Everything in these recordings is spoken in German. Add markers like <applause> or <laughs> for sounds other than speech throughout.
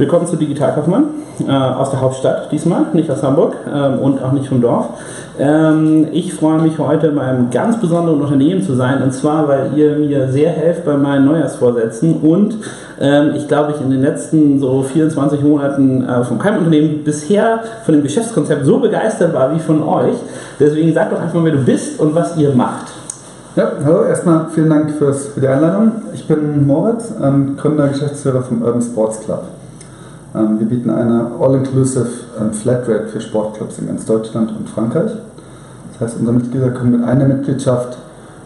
Willkommen zu Digital Kaufmann äh, aus der Hauptstadt diesmal, nicht aus Hamburg ähm, und auch nicht vom Dorf. Ähm, ich freue mich heute bei einem ganz besonderen Unternehmen zu sein und zwar, weil ihr mir sehr helft bei meinen Neujahrsvorsätzen und ähm, ich glaube, ich in den letzten so 24 Monaten äh, von keinem Unternehmen bisher von dem Geschäftskonzept so begeistert war wie von euch. Deswegen sag doch einfach mal, wer du bist und was ihr macht. Ja, hallo, erstmal vielen Dank fürs, für die Einladung. Ich bin Moritz, ähm, Gründer und Geschäftsführer vom Urban Sports Club. Ähm, wir bieten eine All-Inclusive ähm, Flatrate für Sportclubs in ganz Deutschland und Frankreich. Das heißt, unsere Mitglieder können mit einer Mitgliedschaft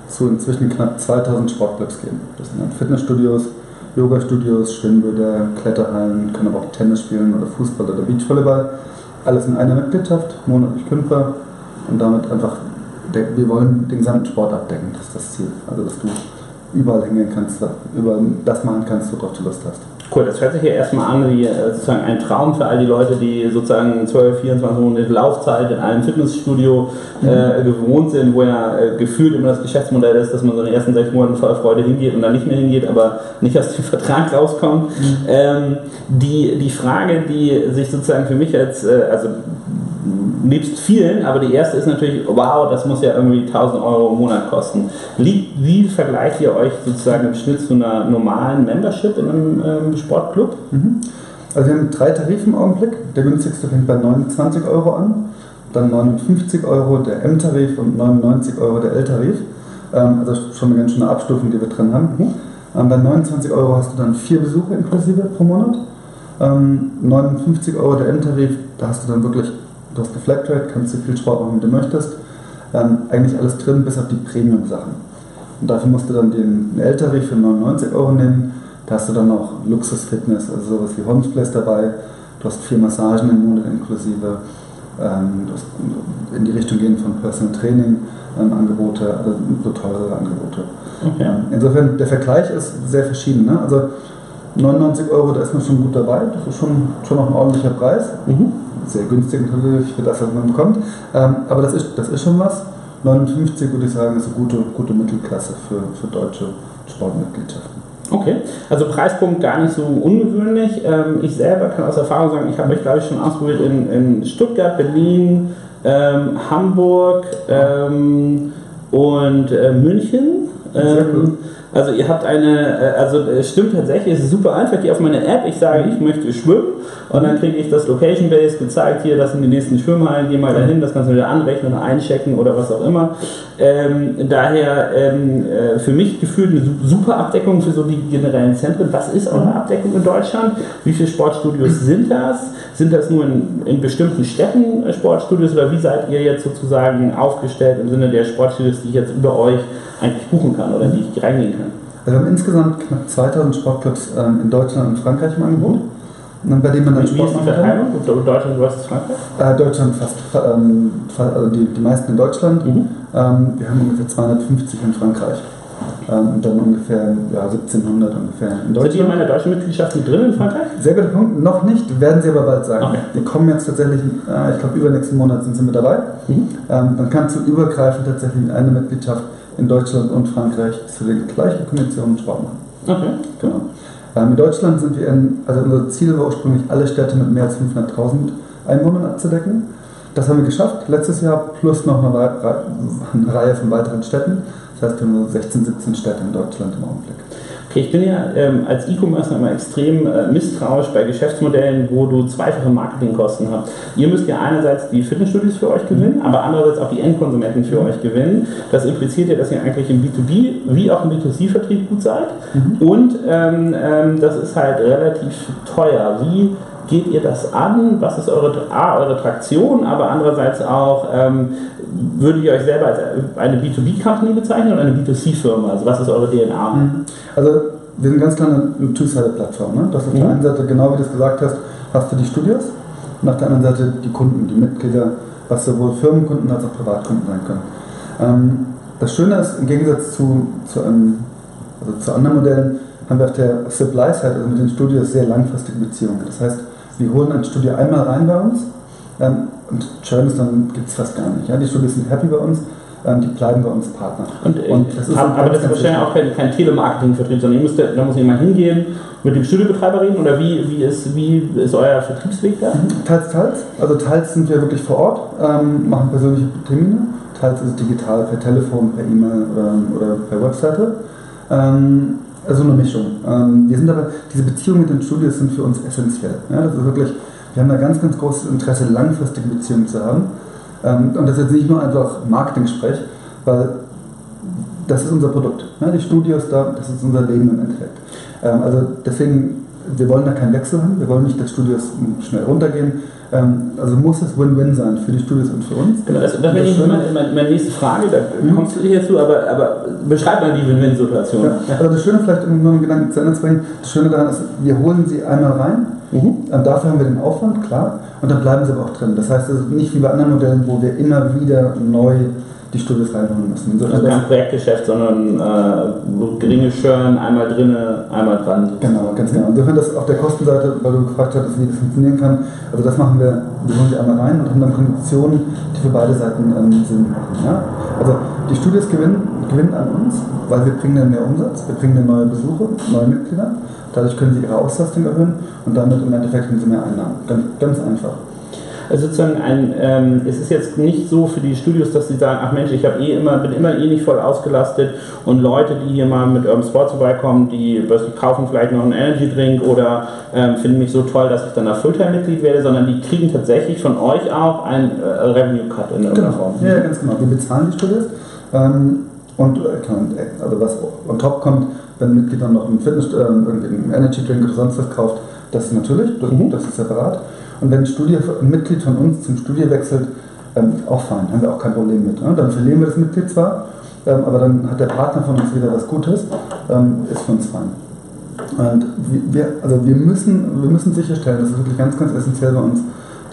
zu inzwischen knapp 2000 Sportclubs gehen. Das sind dann Fitnessstudios, Yoga-Studios, Schwimmbäder, Kletterhallen, können aber auch Tennis spielen oder Fußball oder Beachvolleyball. Alles in einer Mitgliedschaft, monatlich kündbar und damit einfach, wir wollen den gesamten Sport abdecken, das ist das Ziel. Also, dass du überall hingehen kannst, überall das machen kannst, worauf du Lust hast. Cool, das hört sich ja erstmal an wie äh, sozusagen ein Traum für all die Leute, die sozusagen 12, 24 Monate Laufzeit in einem Fitnessstudio äh, mhm. gewohnt sind, wo ja äh, gefühlt immer das Geschäftsmodell ist, dass man so in den ersten sechs Monaten voller Freude hingeht und dann nicht mehr hingeht, aber nicht aus dem <laughs> Vertrag rauskommt. Mhm. Ähm, die, die Frage, die sich sozusagen für mich als, äh, also nebst vielen, aber die erste ist natürlich, wow, das muss ja irgendwie 1000 Euro im Monat kosten. Wie, wie vergleicht ihr euch sozusagen im Schnitt zu einer normalen Membership in einem ähm, Sportclub? Mhm. Also wir haben drei Tarife im Augenblick. Der günstigste fängt bei 29 Euro an, dann 59 Euro der M-Tarif und 99 Euro der L-Tarif. Ähm, also schon eine ganz schöne Abstufung, die wir drin haben. Mhm. Ähm, bei 29 Euro hast du dann vier Besuche inklusive pro Monat. 59 Euro der M-Tarif, da hast du dann wirklich Du hast eine Flatrate, kannst so viel Sport machen, wie du möchtest. Ähm, eigentlich alles drin, bis auf die Premium-Sachen. Und dafür musst du dann den L-Tarif für 99 Euro nehmen. Da hast du dann auch Luxus-Fitness, also sowas wie Homesplace dabei. Du hast vier Massagen im Monat inklusive. Ähm, du hast in die Richtung gehen von Personal Training ähm, Angebote, also so teurere Angebote. Okay. Ähm, insofern, der Vergleich ist sehr verschieden. Ne? Also 99 Euro, da ist man schon gut dabei. Das ist schon, schon noch ein ordentlicher Preis. Mhm sehr günstig natürlich für das, was man bekommt. Ähm, aber das ist, das ist schon was. 59 würde ich sagen, ist eine gute, gute Mittelklasse für, für deutsche Sportmitgliedschaften. Okay, also Preispunkt gar nicht so ungewöhnlich. Ähm, ich selber kann aus Erfahrung sagen, ich habe mich, glaube ich, schon ausprobiert in, in Stuttgart, Berlin, ähm, Hamburg ähm, und äh, München. Ähm, also ihr habt eine, äh, also es stimmt tatsächlich, es ist super einfach, ich gehe auf meine App, ich sage, ich möchte schwimmen und dann kriege ich das Location-Based gezeigt, hier, das sind die nächsten Schwimmhallen, geh mal dahin, das kannst du wieder anrechnen, einchecken oder was auch immer. Ähm, daher ähm, äh, für mich gefühlt eine super Abdeckung für so die generellen Zentren. Was ist eure Abdeckung in Deutschland? Wie viele Sportstudios <laughs> sind das? Sind das nur in, in bestimmten Städten äh, Sportstudios oder wie seid ihr jetzt sozusagen aufgestellt im Sinne der Sportstudios, die ich jetzt über euch eigentlich buchen kann oder die ich reingehen kann? Also wir haben insgesamt knapp 2000 Sportclubs ähm, in Deutschland und Frankreich im Angebot. Mhm. Bei denen man dann Sport machen kann. Deutschland versus Frankreich? Äh, Deutschland fast, ähm, also die, die meisten in Deutschland. Mhm. Ähm, wir haben ungefähr 250 in Frankreich. Ähm, und dann ungefähr ja, 1700 ungefähr in Deutschland. Sind die in meiner deutschen Mitgliedschaft mit drin in Frankreich? Sehr guter Punkt. Noch nicht, werden sie aber bald sein. Okay. Die kommen jetzt tatsächlich, äh, ich glaube, übernächsten Monat sind sie mit dabei. Mhm. Ähm, dann kannst du übergreifend tatsächlich eine Mitgliedschaft in Deutschland und Frankreich zu den gleichen Konditionen Sport machen. Okay. Genau. Ähm, in Deutschland sind wir in, also unser Ziel war ursprünglich, alle Städte mit mehr als 500.000 Einwohnern abzudecken. Das haben wir geschafft, letztes Jahr plus noch eine, Reihe von weiteren Städten. Das heißt, wir haben 16, 17 Städte in Deutschland im Augenblick. Ich bin ja ähm, als E-Commercer immer extrem äh, misstrauisch bei Geschäftsmodellen, wo du zweifache Marketingkosten hast. Ihr müsst ja einerseits die Fitnessstudios für euch gewinnen, aber andererseits auch die Endkonsumenten für mhm. euch gewinnen. Das impliziert ja, dass ihr eigentlich im B2B wie auch im B2C-Vertrieb gut seid. Mhm. Und ähm, ähm, das ist halt relativ teuer. Wie geht ihr das an? Was ist eure, A, eure Traktion, aber andererseits auch, ähm, würdet ihr euch selber als eine B2B-Company bezeichnen oder eine B2C-Firma? Also was ist eure DNA? Mhm. Also wir sind ganz klar eine Two-Sided-Plattform. Ne? Das auf mhm. der einen Seite, genau wie du es gesagt hast, hast du die Studios und auf der anderen Seite die Kunden, die Mitglieder, was sowohl Firmenkunden als auch Privatkunden sein können. Ähm, das Schöne ist, im Gegensatz zu, zu, einem, also zu anderen Modellen, haben wir auf der Supply-Side, also mit den Studios, sehr langfristige Beziehungen. Das heißt, wir holen ein Studio einmal rein bei uns ähm, und Churn ist dann gibt es fast gar nicht. Ja? Die Studios sind happy bei uns ähm, die bleiben bei uns Partner. Und, äh, und das ist aber, das ist wahrscheinlich auch kein, kein Telemarketing-Vertrieb, sondern müsst, da muss jemand hingehen, mit dem Studiobetreiber reden oder wie, wie, ist, wie ist euer Vertriebsweg da? Mhm. Teils, teils. Also teils sind wir wirklich vor Ort, ähm, machen persönliche Termine, teils ist es digital per Telefon, per E-Mail oder, oder per Webseite. Ähm, also eine Mischung. Ähm, wir sind aber, diese Beziehungen mit den Studios sind für uns essentiell. Ja, das wirklich, wir haben da ganz, ganz großes Interesse, langfristige Beziehungen zu haben. Ähm, und das ist jetzt nicht nur einfach Marketing-Sprech, weil das ist unser Produkt. Ja, die Studios da, das ist unser Leben im Endeffekt. Ähm, also deswegen, wir wollen da keinen Wechsel haben, wir wollen nicht, dass Studios schnell runtergehen. Ähm, also muss es Win-Win sein für die Studios und für uns. Genau, das, das wäre meine, meine, nächste Frage, da mhm. kommst du hier zu, aber, aber beschreib mal die Win-Win-Situation. Ja, also das Schöne vielleicht, um nur einen Gedanken zu Ende zu bringen, das Schöne daran ist, wir holen sie einmal rein, mhm. dafür haben wir den Aufwand, klar, und dann bleiben sie aber auch drin. Das heißt, es ist nicht wie bei anderen Modellen, wo wir immer wieder neu die Studios reinholen müssen. Insofern also kein Projektgeschäft, sondern äh, geringe Churn, einmal drinne, einmal dran. Genau, ganz genau. Insofern das auf der Kostenseite, weil du gefragt hattest, wie das funktionieren kann, also das machen wir, wir holen sie einmal rein und haben dann Konditionen, die für beide Seiten ähm, Sinn machen. Ja? Also die Studios gewinnen, gewinnen an uns, weil wir bringen dann mehr Umsatz, wir bringen dann neue Besuche, neue Mitglieder, dadurch können sie ihre Auslastung erhöhen und damit im Endeffekt haben sie mehr Einnahmen. Ganz, ganz einfach. Also sozusagen ein, ähm, es ist jetzt nicht so für die Studios, dass sie sagen, ach Mensch, ich habe eh immer, bin immer eh nicht voll ausgelastet und Leute, die hier mal mit Urban Sports vorbeikommen, die, die kaufen vielleicht noch einen Energy Drink oder ähm, finden mich so toll, dass ich dann ein Fulltime-Mitglied werde, sondern die kriegen tatsächlich von euch auch ein äh, Revenue Cut in irgendeiner genau. Form. Ja, ganz genau. Wir bezahlen die Studios ähm, und äh, also was on top kommt, wenn ein Mitglied dann noch einen Fitness, äh, irgendwie einen Energy Drink oder sonst was kauft, das ist natürlich, das, mhm. das ist separat. Und wenn ein, Studie, ein Mitglied von uns zum Studier wechselt, ähm, auch fein, haben wir auch kein Problem mit. Ne? Dann verlieren wir das Mitglied zwar, ähm, aber dann hat der Partner von uns wieder was Gutes, ähm, ist für uns fein. Und wir, also wir, müssen, wir müssen sicherstellen, das ist wirklich ganz, ganz essentiell bei uns,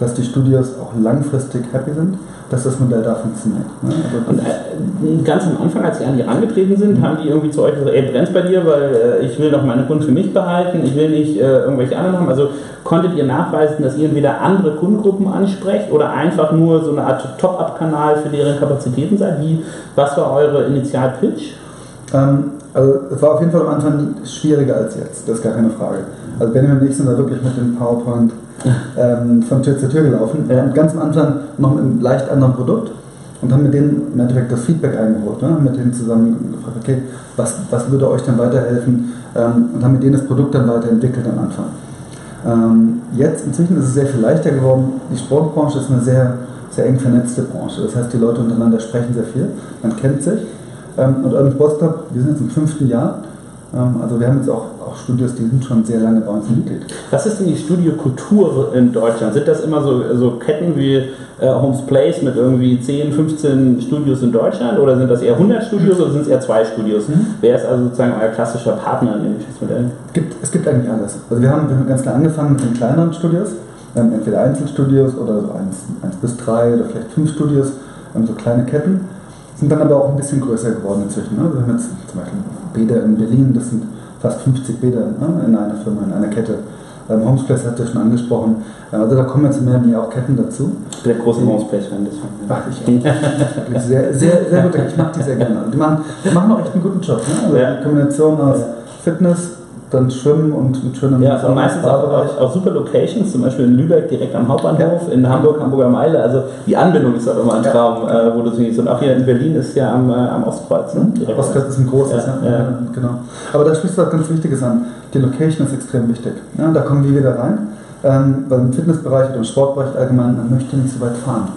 dass die Studios auch langfristig happy sind dass das Modell da funktioniert. Ne? Also und äh, ganz am Anfang, als Sie an die herangetreten sind, mhm. haben die irgendwie zu euch gesagt, ey, brennt bei dir, weil äh, ich will doch meine Kunden für mich behalten, ich will nicht äh, irgendwelche anderen haben. Also konntet ihr nachweisen, dass ihr entweder andere Kundengruppen ansprecht oder einfach nur so eine Art Top-Up-Kanal für deren Kapazitäten seid? Wie, was war eure Initial-Pitch? Ähm, also es war auf jeden Fall am Anfang schwieriger als jetzt, das ist gar keine Frage. Also Benjamin und ich sind da wirklich mit dem PowerPoint ähm, von Tür zu Tür gelaufen. Ja. Und ganz am Anfang noch mit einem leicht anderen Produkt und haben mit denen im Endeffekt das Feedback eingeholt. Ne? Haben mit denen zusammen gefragt, okay, was, was würde euch dann weiterhelfen? Ähm, und haben mit denen das Produkt dann weiterentwickelt am Anfang. Ähm, jetzt inzwischen ist es sehr viel leichter geworden. Die Sportbranche ist eine sehr, sehr eng vernetzte Branche. Das heißt, die Leute untereinander sprechen sehr viel, man kennt sich. Ähm, und Urban Sports Club, wir sind jetzt im fünften Jahr ähm, also wir haben jetzt auch, auch Studios, die sind schon sehr lange bei uns Mitglied. Was ist denn die Studiokultur in Deutschland? Sind das immer so, so Ketten wie äh, Homes Place mit irgendwie 10, 15 Studios in Deutschland oder sind das eher 100 Studios oder sind es eher zwei Studios? Mhm. Wer ist also sozusagen euer klassischer Partner in dem Geschäftsmodell? Es gibt, es gibt eigentlich alles. Also wir haben, wir haben ganz klar angefangen mit den kleineren Studios, haben entweder Einzelstudios oder so eins, eins bis drei oder vielleicht fünf Studios, haben so kleine Ketten sind dann aber auch ein bisschen größer geworden inzwischen. Ne? Wir haben jetzt zum Beispiel Bäder in Berlin, das sind fast 50 Bäder ne? in einer Firma, in einer Kette. Ähm, Homesplace hat ja schon angesprochen. Also da kommen jetzt mehr und mehr auch Ketten dazu. Der große Homesplace-Fan, das Ach, ich auch. sehr, sehr, sehr gut, ich mag die sehr gerne. Die machen, die machen auch echt einen guten Job. Ne? Also ja. die Kombination aus Fitness, dann schwimmen und mit schönen Ja, und meistens auch, auch, auch, super Locations, zum Beispiel in Lübeck direkt am Hauptbahnhof, ja. in Hamburg, Hamburger Meile. Also die Anbindung ist auch immer ein Traum, ja. äh, wo du siehst. Und auch hier in Berlin ist ja am, äh, am Ostkreuz. Ne? Direkt Ostkreuz ist ein großes, ja, ja. genau. Aber da sprichst du was ganz Wichtiges an. Die Location ist extrem wichtig. Ja, da kommen wir wieder rein. Ähm, weil im Fitnessbereich oder im Sportbereich allgemein, man möchte nicht so weit fahren.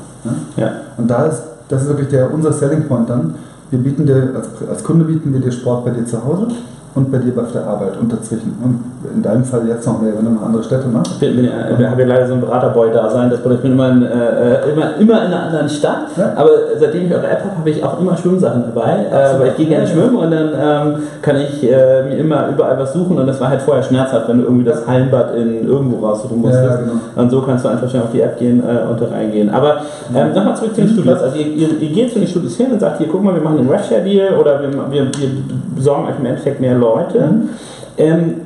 Ja? Und da ist, das ist wirklich der, unser Selling Point dann. Wir bieten dir, als, als Kunde bieten wir dir Sport bei dir zu Hause und bei dir auf der Arbeit und dazwischen. Und in deinem Fall jetzt noch mehr, wenn du noch andere Städte machst. Ich bin, wir haben ja leider so ein Beraterboy da sein, das ich bin immer in, äh, immer, immer in einer anderen Stadt, ja? aber seitdem ich eure App habe, habe ich auch immer Schwimmsachen dabei, äh, weil ich gehe gerne schwimmen und dann ähm, kann ich äh, mir immer überall was suchen und das war halt vorher schmerzhaft, wenn du irgendwie das Hallenbad in irgendwo raussuchen musstest. Ja, genau. Und so kannst du einfach schnell auf die App gehen äh, und da reingehen. Aber ähm, nochmal zurück zu den Studios. Also ihr, ihr, ihr, geht zu den Studios hin und sagt, hier guck mal, wir machen einen Reshare-Deal oder wir, wir, wir besorgen euch im Endeffekt mehr Leute. Mhm. Ähm,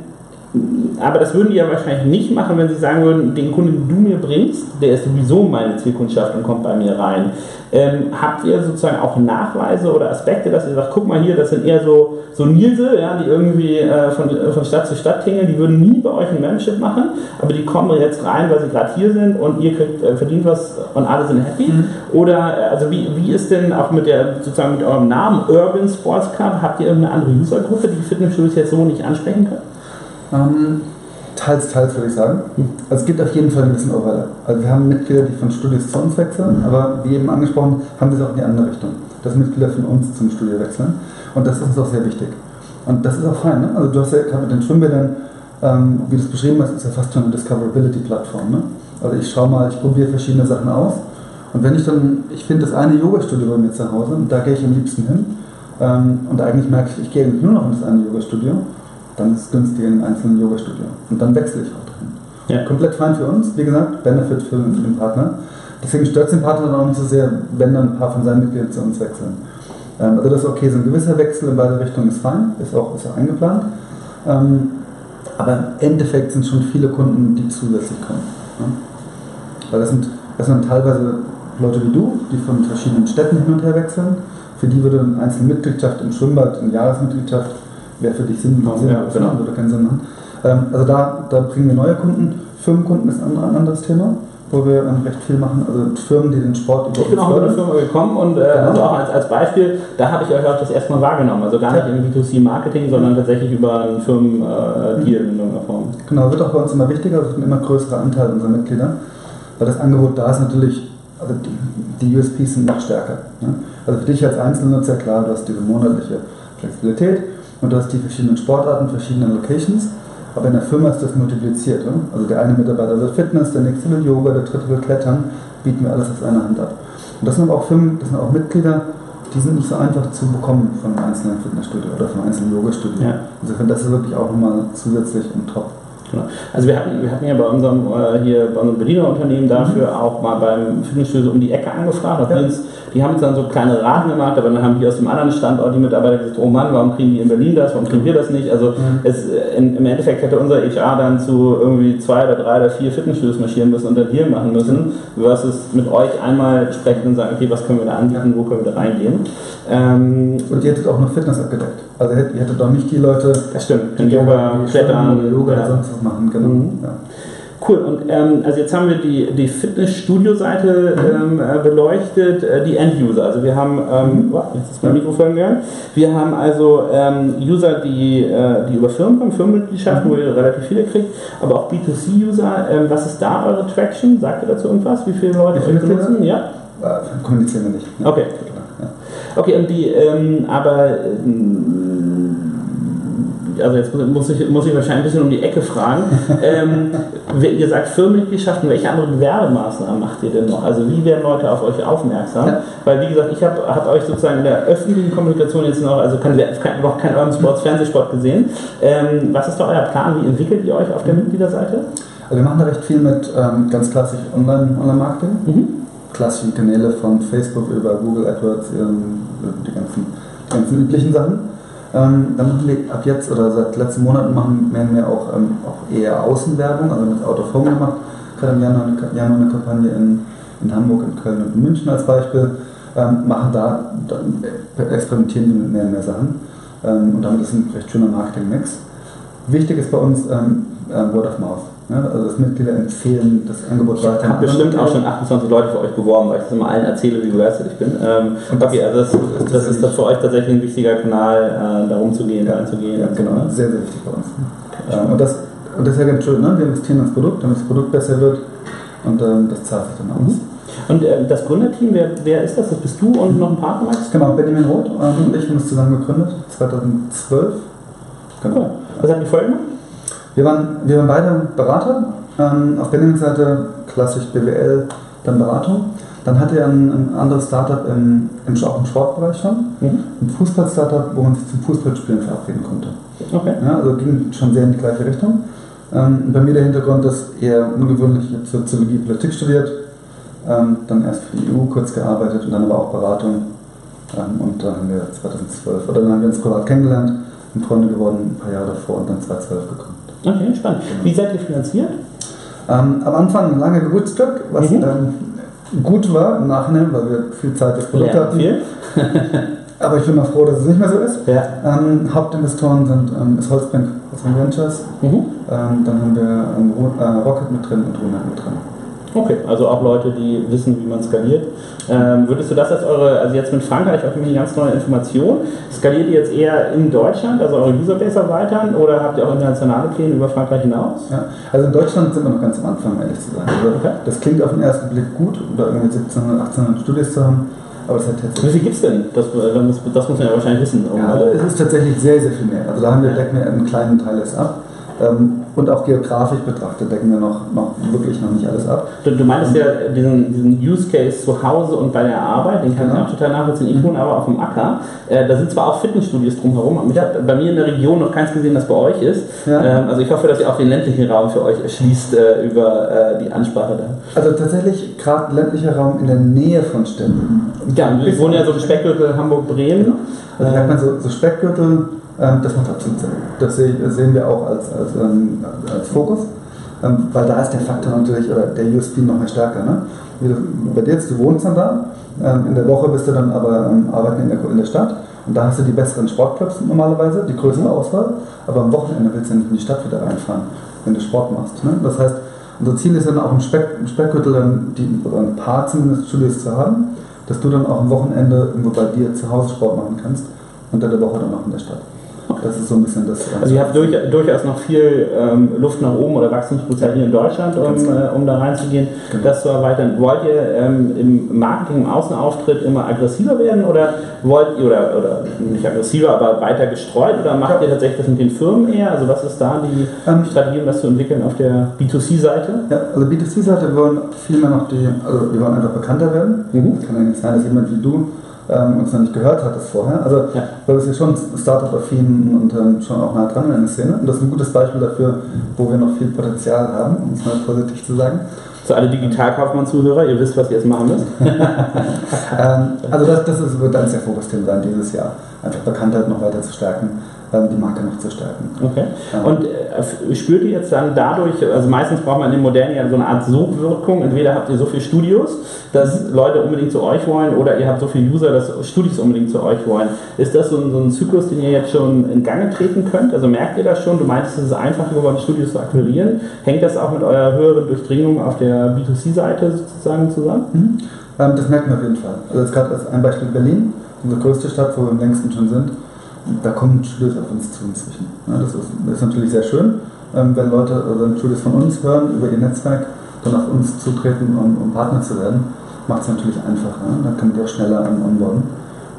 aber das würden die ja wahrscheinlich nicht machen, wenn sie sagen würden, den Kunden, den du mir bringst, der ist sowieso meine Zielkundschaft und kommt bei mir rein. Ähm, habt ihr sozusagen auch Nachweise oder Aspekte, dass ihr sagt, guck mal hier, das sind eher so, so Nilse, ja, die irgendwie äh, von, von Stadt zu Stadt tingeln, die würden nie bei euch ein Membership machen, aber die kommen jetzt rein, weil sie gerade hier sind und ihr kriegt, äh, verdient was und alle sind happy? Mhm. Oder äh, also wie, wie ist denn auch mit der sozusagen mit eurem Namen Urban Sports Club, habt ihr irgendeine andere Usergruppe, die Fitnessstudios jetzt so nicht ansprechen können? Ähm, teils, teils würde ich sagen. Also es gibt auf jeden Fall ein bisschen Overlap. Also wir haben Mitglieder, die von Studios zu uns wechseln, aber wie eben angesprochen, haben wir es auch in die andere Richtung. Dass Mitglieder von uns zum Studio wechseln. Und das ist uns auch sehr wichtig. Und das ist auch fein. Ne? Also du hast ja gerade mit den Schwimmbädern, ähm, wie du es beschrieben hast, ist ja fast schon eine Discoverability-Plattform. Ne? Also ich schaue mal, ich probiere verschiedene Sachen aus. Und wenn ich dann, ich finde das eine Yoga-Studio bei mir zu Hause, und da gehe ich am liebsten hin. Ähm, und eigentlich merke ich, ich gehe nur noch in das eine Yoga-Studio dann ist es günstiger in einem einzelnen Yoga-Studio. Und dann wechsle ich auch drin. Ja. Komplett fein für uns, wie gesagt, Benefit für, für den Partner. Deswegen stört es den Partner dann auch nicht so sehr, wenn dann ein paar von seinen Mitgliedern zu uns wechseln. Ähm, also das ist okay, so ein gewisser Wechsel in beide Richtungen ist fein, ist auch, ist auch eingeplant. Ähm, aber im Endeffekt sind schon viele Kunden, die zusätzlich kommen. Ne? Weil das sind, das sind teilweise Leute wie du, die von verschiedenen Städten hin und her wechseln. Für die würde eine einzelne Mitgliedschaft im Schwimmbad, eine Jahresmitgliedschaft wäre für dich Sinn, Sinn ja, genau. oder keinen Sinn machen. Ähm, also da, da bringen wir neue Kunden. Firmenkunden ist ein, anderes Thema wo wir ähm, recht viel machen, also Firmen, die den Sport über Ich bin auch mit einer Firma gekommen und äh, genau. also auch als, als Beispiel, da habe ich euch auch das erste Mal wahrgenommen. Also gar nicht ja. im B2C-Marketing, sondern tatsächlich über einen Firmen-Deal äh, mhm. in irgendeiner Form. Genau, wird auch bei uns immer wichtiger, wird ein immer größerer Anteil unserer Mitglieder, weil das Angebot da ist natürlich, also die, die USPs sind noch stärker. Ne? Also für dich als Einzelnutzer, klar, du hast diese monatliche Flexibilität, und du hast die verschiedenen Sportarten, verschiedene Locations. Aber in der Firma ist das multipliziert. Ne? Also der eine Mitarbeiter will Fitness, der nächste will Yoga, der dritte will Klettern, bieten wir alles aus einer Hand ab. Und das sind aber auch Firmen, das sind auch Mitglieder, die sind nicht so einfach zu bekommen von einem einzelnen Fitnessstudio oder von einem einzelnen Yoga-Studio. Ja. Insofern, das ist wirklich auch nochmal zusätzlich und top. Genau. Also wir hatten, wir hatten ja bei unserem, äh, hier bei unserem Berliner Unternehmen dafür mhm. auch mal beim Fitnessstudio um die Ecke angefragt. Ja. Uns, die haben uns dann so kleine Raten gemacht, aber dann haben die aus dem anderen Standort die Mitarbeiter gesagt, oh Mann, warum kriegen die in Berlin das, warum kriegen wir das nicht? Also mhm. es, in, im Endeffekt hätte unser HR dann zu irgendwie zwei oder drei oder vier Fitnessstudios marschieren müssen und dann Deal machen müssen, versus mit euch einmal sprechen und sagen, okay, was können wir da anbieten, wo können wir da reingehen. Ähm, und ihr hättet auch noch Fitness abgedeckt. Also ihr hättet doch nicht die Leute, das stimmt, die Yoga, Klettern, Yoga oder sonst was machen. Genau. Mhm. Ja. Cool, und ähm, also jetzt haben wir die, die Fitnessstudio-Seite mhm. ähm, äh, beleuchtet, äh, die End-User. Also wir haben, ähm, oh, jetzt ist mein Mikrofon gegangen, wir haben also ähm, User, die, äh, die über Firmen kommen, Firmenmitgliedschaften, mhm. wo ihr relativ viele kriegt, aber auch B2C-User. Ähm, was ist da eure Traction? Sagt ihr dazu irgendwas? Wie viele Leute euch benutzen? Ja? Äh, kommunizieren wir nicht. Ne? Okay. Okay, und die, ähm, aber also jetzt muss ich, muss ich wahrscheinlich ein bisschen um die Ecke fragen. <laughs> ähm, ihr sagt Firmenmitgliedschaften, welche anderen Werbemaßnahmen macht ihr denn noch? Also wie werden Leute auf euch aufmerksam? Weil wie gesagt, ich habe hab euch sozusagen in der öffentlichen Kommunikation jetzt noch, also kein, kein, noch kein Urban Sports Fernsehsport gesehen. Ähm, was ist da euer Plan? Wie entwickelt ihr euch auf der Mitgliederseite? Also wir machen da recht viel mit ähm, ganz klassisch Online-Marketing. Online mhm. Klassische Kanäle von Facebook über Google AdWords, ähm, die ganzen, die ganzen üblichen Sachen. Ähm, dann machen wir ab jetzt oder seit letzten Monaten machen mehr und mehr auch, ähm, auch eher Außenwerbung, also mit Out of Home gemacht. Gerade im Januar, Januar eine Kampagne in, in Hamburg, in Köln und in München als Beispiel. Ähm, machen da, dann experimentieren wir mit mehr und mehr Sachen. Ähm, und damit ist ein recht schöner Marketing-Mix. Wichtig ist bei uns ähm, äh, Word of Mouth. Ja, also dass Mitglieder empfehlen, das Angebot weiter. Ich habe bestimmt auch schon 28 Leute für euch beworben, weil ich das immer allen erzähle, wie begeistert ich bin. Ähm, und okay, also das, das, das ist für euch tatsächlich ein wichtiger Kanal, äh, darum zu gehen, ja, reinzugehen. Ja, genau, so, ne? sehr, sehr wichtig bei uns. Okay, ähm, und, das, und das ist ja ganz schön, ne? wir investieren ins Produkt, damit das Produkt besser wird und ähm, das zahlt sich dann aus. Mhm. Und äh, das Gründerteam, wer, wer ist das? Das bist du und noch ein Partner, Max? Genau, Benjamin Roth ähm, und ich haben das zusammen gegründet, 2012. Genau. Cool. Was haben die vorher gemacht? Wir waren, wir waren beide Berater. Ähm, auf Benjamins Seite klassisch BWL, dann Beratung. Dann hatte er ein, ein anderes Startup im, im, auch im Sportbereich schon. Mhm. Ein Fußball-Startup, wo man sich zum Fußballspielen verabreden konnte. Okay. Ja, also ging schon sehr in die gleiche Richtung. Ähm, bei mir der Hintergrund ist eher ungewöhnlich, Soziologie, Politik studiert, ähm, dann erst für die EU kurz gearbeitet und dann aber auch Beratung. Ähm, und dann haben wir 2012, oder dann haben wir uns privat kennengelernt, sind Freunde geworden, ein paar Jahre davor und dann 2012 gekommen. Okay, spannend. Wie seid ihr finanziert? Ähm, am Anfang lange gebootstrapped, was Mhm. ähm, gut war im Nachhinein, weil wir viel Zeit das Produkt Ja, hatten. viel? <laughs> Aber ich bin mal froh, dass es nicht mehr so ist. Ja. Ähm, Hauptinvestoren sind ähm, ist Holzbank, Holzbank Ventures. Mhm. Ähm, dann haben wir ähm, äh, Rocket mit drin und Runat mit drin. Okay, also auch Leute, die wissen, wie man skaliert. Ähm, würdest du das als eure, also jetzt mit Frankreich auch eine ganz neue Information, skaliert ihr jetzt eher in Deutschland, also eure Userbase erweitern oder habt ihr auch internationale Pläne über Frankreich hinaus? Ja. Also in Deutschland sind wir noch ganz am Anfang, ehrlich zu sein. Also Okay. Das klingt auf den ersten Blick gut, da irgendwie 1700, 1800 Studios zu haben, aber es hat Wie tatsächlich. viel gibt es denn? Das, das, muss- das muss man ja wahrscheinlich wissen. um- Ja, es ist tatsächlich sehr, sehr viel mehr. Also da haben wir, Ja. wir einen kleinen Teil erst ab. Ähm, und auch geografisch betrachtet decken wir noch, noch wirklich noch nicht alles ab. Du, du meintest ja diesen, diesen Use Case zu Hause und bei der Arbeit, den kann ich Genau. auch total nachvollziehen. Ich wohne aber auf dem Acker. Äh, da sind zwar auch Fitnessstudios drumherum, aber ich habe bei mir in der Region noch keins gesehen, das bei euch ist. Ja. Ähm, also ich hoffe, dass ihr auch den ländlichen Raum für euch erschließt äh, über äh, die Ansprache da. Also tatsächlich gerade ländlicher Raum in der Nähe von Städten. Ja, wir wohnen ja so im Speckgürtel Hamburg-Bremen. Also merkt man so, so Speckgürtel, das macht absolut Sinn. Das sehe- das sehen wir auch als, als, ähm, als Fokus, ähm, weil da ist der Faktor natürlich, oder der USP noch mal stärker. Ne? Bei dir jetzt, du wohnst dann da, ähm, in der Woche bist du dann aber ähm, arbeiten in der, in der Stadt und da hast du die besseren Sportclubs normalerweise, die größere Auswahl, aber am Wochenende willst du nicht in die Stadt wieder reinfahren, wenn du Sport machst. Ne? Das heißt, unser Ziel ist dann auch im, Speck, im Speckgürtel dann die, oder ein paar zumindest Studios zu haben, dass du dann auch am Wochenende irgendwo bei dir zu Hause Sport machen kannst und dann der Woche dann auch in der Stadt. Das ist so ein bisschen das. Also ihr habt durch, durchaus noch viel ähm, Luft nach oben oder Wachstumsprozent hier in Deutschland, um, genau. äh, um da reinzugehen, Genau. das zu erweitern. Wollt ihr ähm, im Marketing, im Außenauftritt immer aggressiver werden oder wollt ihr, oder, oder nicht aggressiver, aber weiter gestreut oder macht Ja. ihr tatsächlich das mit den Firmen eher? Also was ist da die Ähm, Strategie, um das zu entwickeln auf der B2C-Seite? Ja, also B2C-Seite, wir wollen vielmehr noch die, also wir wollen einfach bekannter werden. Mhm. Kann ja nicht sein, dass jemand wie du ähm, uns noch nicht gehört hat das vorher. Also Ja. weil wir sind schon Startup-affin und ähm, schon auch nah dran in der Szene. Und das ist ein gutes Beispiel dafür, wo wir noch viel Potenzial haben, um es mal positiv zu sagen. Für alle Digitalkaufmann-Zuhörer, ihr wisst, was ihr jetzt machen müsst. <laughs> Ähm, also das, das ist, wird eines der Fokusthemen sein dieses Jahr. Einfach Bekanntheit noch weiter zu stärken, die Marke noch zu stärken. Okay. Ja. Und äh, spürt ihr jetzt dann dadurch, also meistens braucht man in den modernen Jahren so eine Art Sogwirkung, entweder habt ihr so viele Studios, dass Leute unbedingt zu euch wollen, oder ihr habt so viele User, dass Studios unbedingt zu euch wollen. Ist das so ein, so ein Zyklus, den ihr jetzt schon in Gange treten könnt? Also merkt ihr das schon? Du meintest, es ist einfacher geworden, Studios zu akquirieren. Hängt das auch mit eurer höheren Durchdringung auf der B2C-Seite sozusagen zusammen? Mhm. Ähm, das merken wir auf jeden Fall. Also jetzt gerade als ein Beispiel Berlin, unsere größte Stadt, wo wir am längsten schon sind. Da kommen Studios auf uns zu inzwischen. Ja, das, ist, das ist natürlich sehr schön, ähm, wenn Leute, also wenn Studios von uns hören, über ihr Netzwerk, dann auf uns zutreten, um, um Partner zu werden. Macht es natürlich einfacher. Ne? Dann können die auch schneller an onboarden.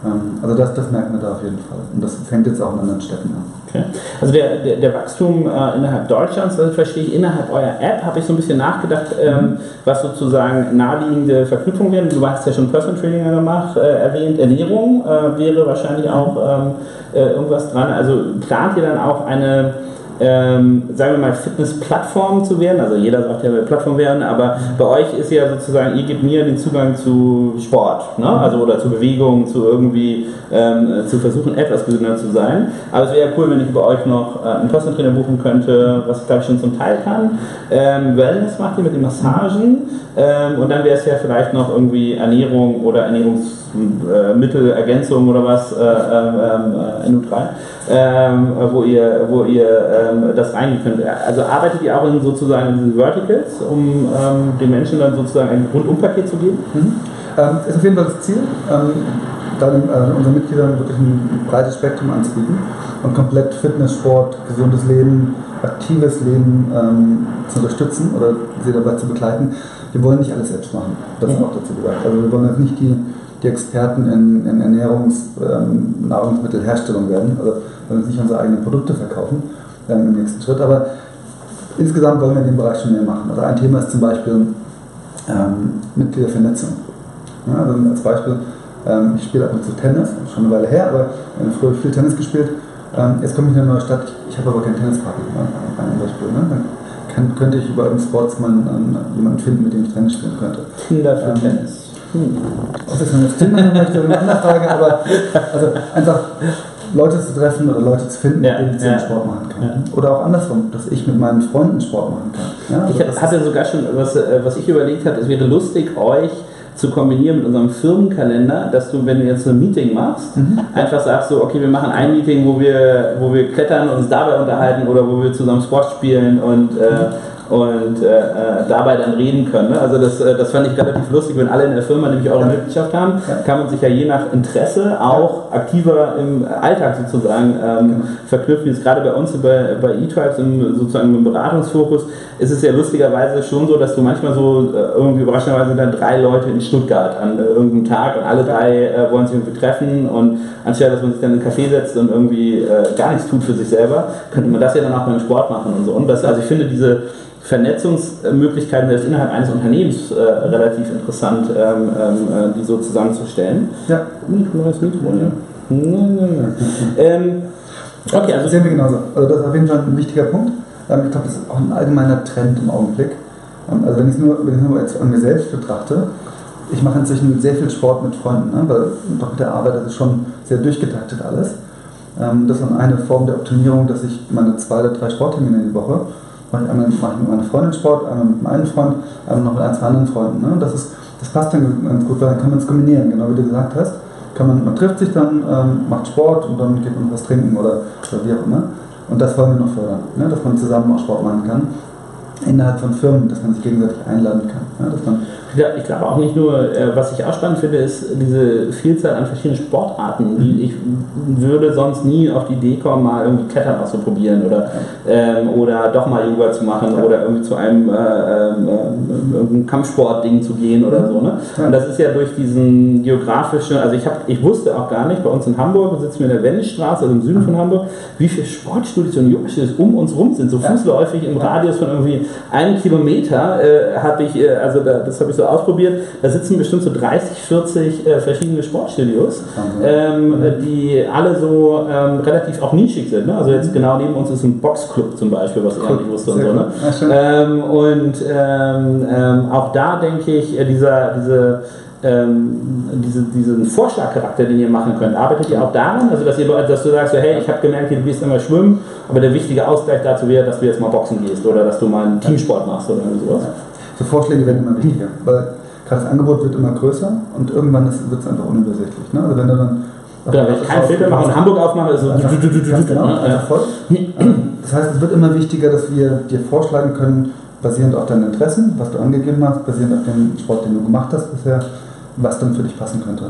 Ähm, also das, das merken wir da auf jeden Fall. Und das fängt jetzt auch in anderen Städten an. Okay. Also der, der, der Wachstum äh, innerhalb Deutschlands, das verstehe ich, innerhalb eurer App habe ich so ein bisschen nachgedacht, ähm, was sozusagen naheliegende Verknüpfungen wären. Du hast ja schon Personal Training gemacht, äh, erwähnt, Ernährung äh, wäre wahrscheinlich auch ähm, äh, irgendwas dran. Also plant ihr dann auch eine ähm, sagen wir mal, Fitness-Plattform zu werden. Also jeder sagt ja, wir Plattform werden, aber bei euch ist ja sozusagen, ihr gebt mir den Zugang zu Sport, ne? also oder zu Bewegung, zu irgendwie ähm, zu versuchen, etwas gesünder zu sein. Aber es wäre cool, wenn ich bei euch noch äh, einen Personal Trainer buchen könnte, was ich glaube ich schon zum Teil kann. Ähm, Wellness macht ihr mit den Massagen ähm, und dann wäre es ja vielleicht noch irgendwie Ernährung oder Ernährungsmittelergänzung oder was, äh, ähm, äh, NU3, ähm, wo ihr, wo ihr ähm, das reingehen könnt. Also arbeitet ihr auch in sozusagen in diesen Verticals, um ähm, den Menschen dann sozusagen ein Rundumpaket zu geben? Mhm. Ähm, ist auf jeden Fall das Ziel, ähm, dann äh, unseren Mitgliedern wirklich ein breites Spektrum anzubieten und komplett Fitness, Sport, gesundes Leben, aktives Leben ähm, zu unterstützen oder sie dabei zu begleiten. Wir wollen nicht alles selbst machen, das ist Mhm. auch dazu gesagt. Also wir wollen jetzt nicht die, die Experten in, in Ernährungs-, ähm, Nahrungsmittelherstellung werden, also wir wollen jetzt nicht unsere eigenen Produkte verkaufen ähm, im nächsten Schritt, aber insgesamt wollen wir in dem Bereich schon mehr machen. Also ein Thema ist zum Beispiel ähm, Mitgliedervernetzung. Ja, also als Beispiel, ähm, ich spiele ab und zu Tennis, schon eine Weile her, aber äh, früher habe ich viel Tennis gespielt. Ähm, jetzt komme ich in eine neue Stadt, ich, ich habe aber keinen Tennispartner, ne? ein Beispiel. Ne? Dann kann, könnte ich über irgendeinen Sports mal einen, jemanden finden, mit dem ich Tennis spielen könnte. Tinder für Ähm, Tennis. Hm. Ob das man jetzt Tinder nennen möchte, eine andere Frage, aber also einfach Leute zu treffen oder Leute zu finden, Ja, mit denen ich ja. Sport machen kann. Ja. Oder auch andersrum, dass ich mit meinen Freunden Sport machen kann. Ja, also Ich das hatte sogar schon, was, äh, was ich überlegt hatte, es wäre lustig, euch zu kombinieren mit unserem Firmenkalender, dass du, wenn du jetzt ein Meeting machst, Mhm. einfach sagst so, okay, wir machen ein Meeting, wo wir, wo wir klettern und uns dabei unterhalten oder wo wir zusammen Squash spielen und, äh, und äh, äh, dabei dann reden können. Ne? Also das, äh, das fand ich relativ lustig, wenn alle in der Firma nämlich eure. Mitgliedschaft haben, kann man sich ja je nach Interesse auch aktiver im Alltag sozusagen ähm, Genau. verknüpfen. Jetzt gerade bei uns bei, bei E-Tribes im, sozusagen im Beratungsfokus ist es ja lustigerweise schon so, dass du manchmal so äh, irgendwie überraschenderweise dann drei Leute in Stuttgart an irgendeinem Tag und alle drei äh, wollen sich irgendwie treffen und anstatt dass man sich dann in einen Café setzt und irgendwie äh, gar nichts tut für sich selber, könnte man das ja dann auch beim Sport machen und so. Und das, also ich finde diese Vernetzungsmöglichkeiten selbst innerhalb eines Unternehmens äh, relativ interessant, ähm, ähm, äh, die so zusammenzustellen. ja. Mikro, neues Mikro, ja. Nein, nein, nein. Ähm, okay, Das also sehen wir genauso. Also das ist auf jeden Fall ein wichtiger Punkt. Ähm, Ich glaube, das ist auch ein allgemeiner Trend im Augenblick. Ähm, Also wenn ich es nur, wenn ich es nur jetzt an mir selbst betrachte, ich mache inzwischen sehr viel Sport mit Freunden, ne? weil doch mit der Arbeit das ist schon sehr durchgetaktet alles. Ähm, Das ist eine Form der Optimierung, dass ich meine zwei oder drei Sporttermine die Woche mache ich ich mit meiner Freundin Sport, einmal mit meinem Freund, einmal noch mit ein, zwei anderen Freunden. Ne? Das, ist, das passt dann ganz gut, weil dann kann man es kombinieren, genau wie du gesagt hast. Kann man, man trifft sich dann, ähm, macht Sport und dann geht man was trinken oder, oder wie auch immer. Und das wollen wir noch fördern, ne? dass man zusammen auch Sport machen kann. Innerhalb von Firmen, dass man sich gegenseitig einladen kann. Ne? Dass man, ich glaube auch nicht nur, äh, was ich auch spannend finde, ist diese Vielzahl an verschiedenen Sportarten. Die, ich würde sonst nie auf die Idee kommen, mal irgendwie Klettern auszuprobieren oder, ähm, oder doch mal Yoga zu machen Ja. oder irgendwie zu einem äh, ähm, irgendein Kampfsportding zu gehen oder so. Ne? Und das ist ja durch diesen geografischen, also ich, hab, ich wusste auch gar nicht, bei uns in Hamburg sitzen wir in der Wendestraße, also im Süden von Hamburg, wie viele Sportstudios und Yogastudios um uns rum sind, so fußläufig im Radius von irgendwie einem Kilometer äh, habe ich, äh, also da, das habe ich so ausprobiert, da sitzen bestimmt so 30, 40 äh, verschiedene Sportstudios, ähm, die alle so ähm, relativ auch nischig sind. Ne? Also jetzt genau neben uns ist ein Boxclub zum Beispiel, was ich auch nicht wusste und so. Ne? Ähm, und ähm, ähm, auch da denke ich, äh, dieser, diese, ähm, diese, diesen Vorschlagcharakter, den ihr machen könnt, arbeitet ihr auch daran? Also, dass, ihr, dass du sagst, so, hey, ich habe gemerkt, du gehst immer schwimmen, aber der wichtige Ausgleich dazu wäre, dass du jetzt mal boxen gehst oder dass du mal einen Teamsport machst oder sowas. So Vorschläge werden immer wichtiger, weil gerade das Angebot wird immer größer und irgendwann wird es einfach unübersichtlich. Ne? Also wenn du dann Genau, wenn ich keinen Filter mache und Hamburg aufmache, ist so. Einfach, ganz genau, Ne? einfach voll. Ähm, Das heißt, es wird immer wichtiger, dass wir dir vorschlagen können, basierend auf deinen Interessen, was du angegeben hast, basierend auf dem Sport, den du gemacht hast bisher, was dann für dich passen könnte.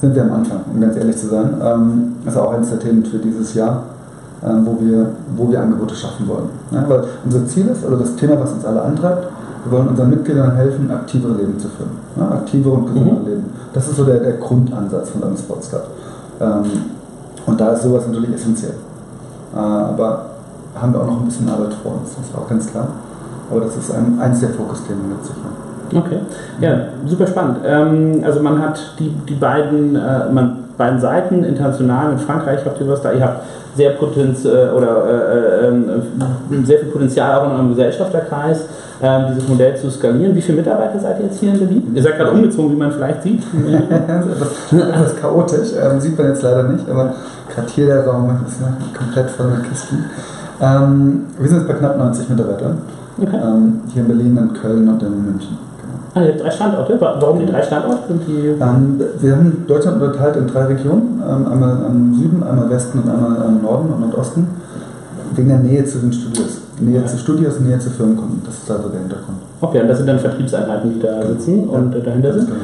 Sind wir am Anfang, um ganz ehrlich zu sein. Ähm, Das ist auch eines der Themen für dieses Jahr, ähm, wo wir, wo wir Angebote schaffen wollen. Ja, weil unser Ziel ist, oder das Thema, was uns alle antreibt, wir wollen unseren Mitgliedern helfen, aktivere Leben zu führen. Ja, aktivere und gesündere Mhm. Leben. Das ist so der, der Grundansatz von einem Sports Club. Ähm, Und da ist sowas natürlich essentiell. Äh, Aber haben wir auch noch ein bisschen Arbeit vor uns, das ist auch ganz klar. Aber das ist ein, eins der Fokusthemen mit sicher. Okay, ja, super spannend. Ähm, also man hat die, die beiden, äh, man, beiden Seiten, international mit Frankreich habt ihr was da, ihr habt sehr Potenz, äh, oder äh, äh, sehr viel Potenzial auch in eurem Gesellschafterkreis, ähm, dieses Modell zu skalieren. Wie viele Mitarbeiter seid ihr jetzt hier in Berlin? Ihr seid gerade umgezogen, wie man vielleicht sieht. <laughs> etwas, etwas chaotisch, ähm, sieht man jetzt leider nicht, aber gerade hier der Raum ist ne, komplett voll mit Kisten. Ähm, wir sind jetzt bei knapp 90 Mitarbeitern. Okay. Ähm, hier in Berlin, in Köln und in München. Ah, ihr habt drei Standorte. Warum die drei Standorte? Sind die Ähm, wir haben Deutschland unterteilt in drei Regionen, ähm, einmal am Süden, einmal Westen und einmal am Norden und Nordosten, wegen der Nähe zu den Studios. Nähe Ja. zu Studios, Nähe zu Firmenkunden, das ist also der Hintergrund. Okay, und das sind dann Vertriebseinheiten, die da sitzen und äh, dahinter sind. Genau.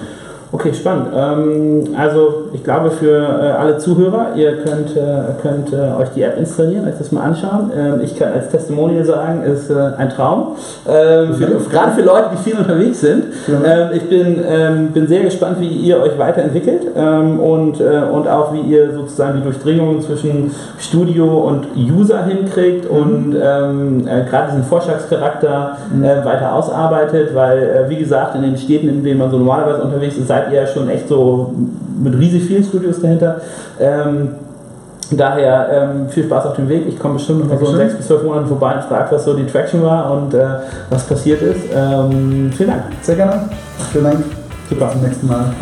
Okay, spannend. Ähm, also ich glaube für äh, alle Zuhörer, ihr könnt, äh, könnt äh, euch die App installieren, euch das mal anschauen. Ähm, ich kann als Testimonial sagen, ist äh, ein Traum. Ähm, für, gerade für Leute, die viel unterwegs sind. Ähm, ich bin, ähm, bin sehr gespannt, wie ihr euch weiterentwickelt ähm, und, äh, und auch wie ihr sozusagen die Durchdringung zwischen Studio und User hinkriegt und ähm, äh, gerade diesen Vorschlagscharakter äh, weiter ausarbeitet, weil wie gesagt, in den Städten, in denen man so normalerweise unterwegs ist, seid ihr ja schon echt so mit riesig vielen Studios dahinter. Ähm, Daher ähm, viel Spaß auf dem Weg. Ich komme bestimmt noch mal so in sechs bis zwölf Monaten vorbei und frage, was so die Traction war und äh, was passiert ist. Ähm, vielen Dank. Sehr gerne. Vielen Dank. Super. Bis zum nächsten Mal.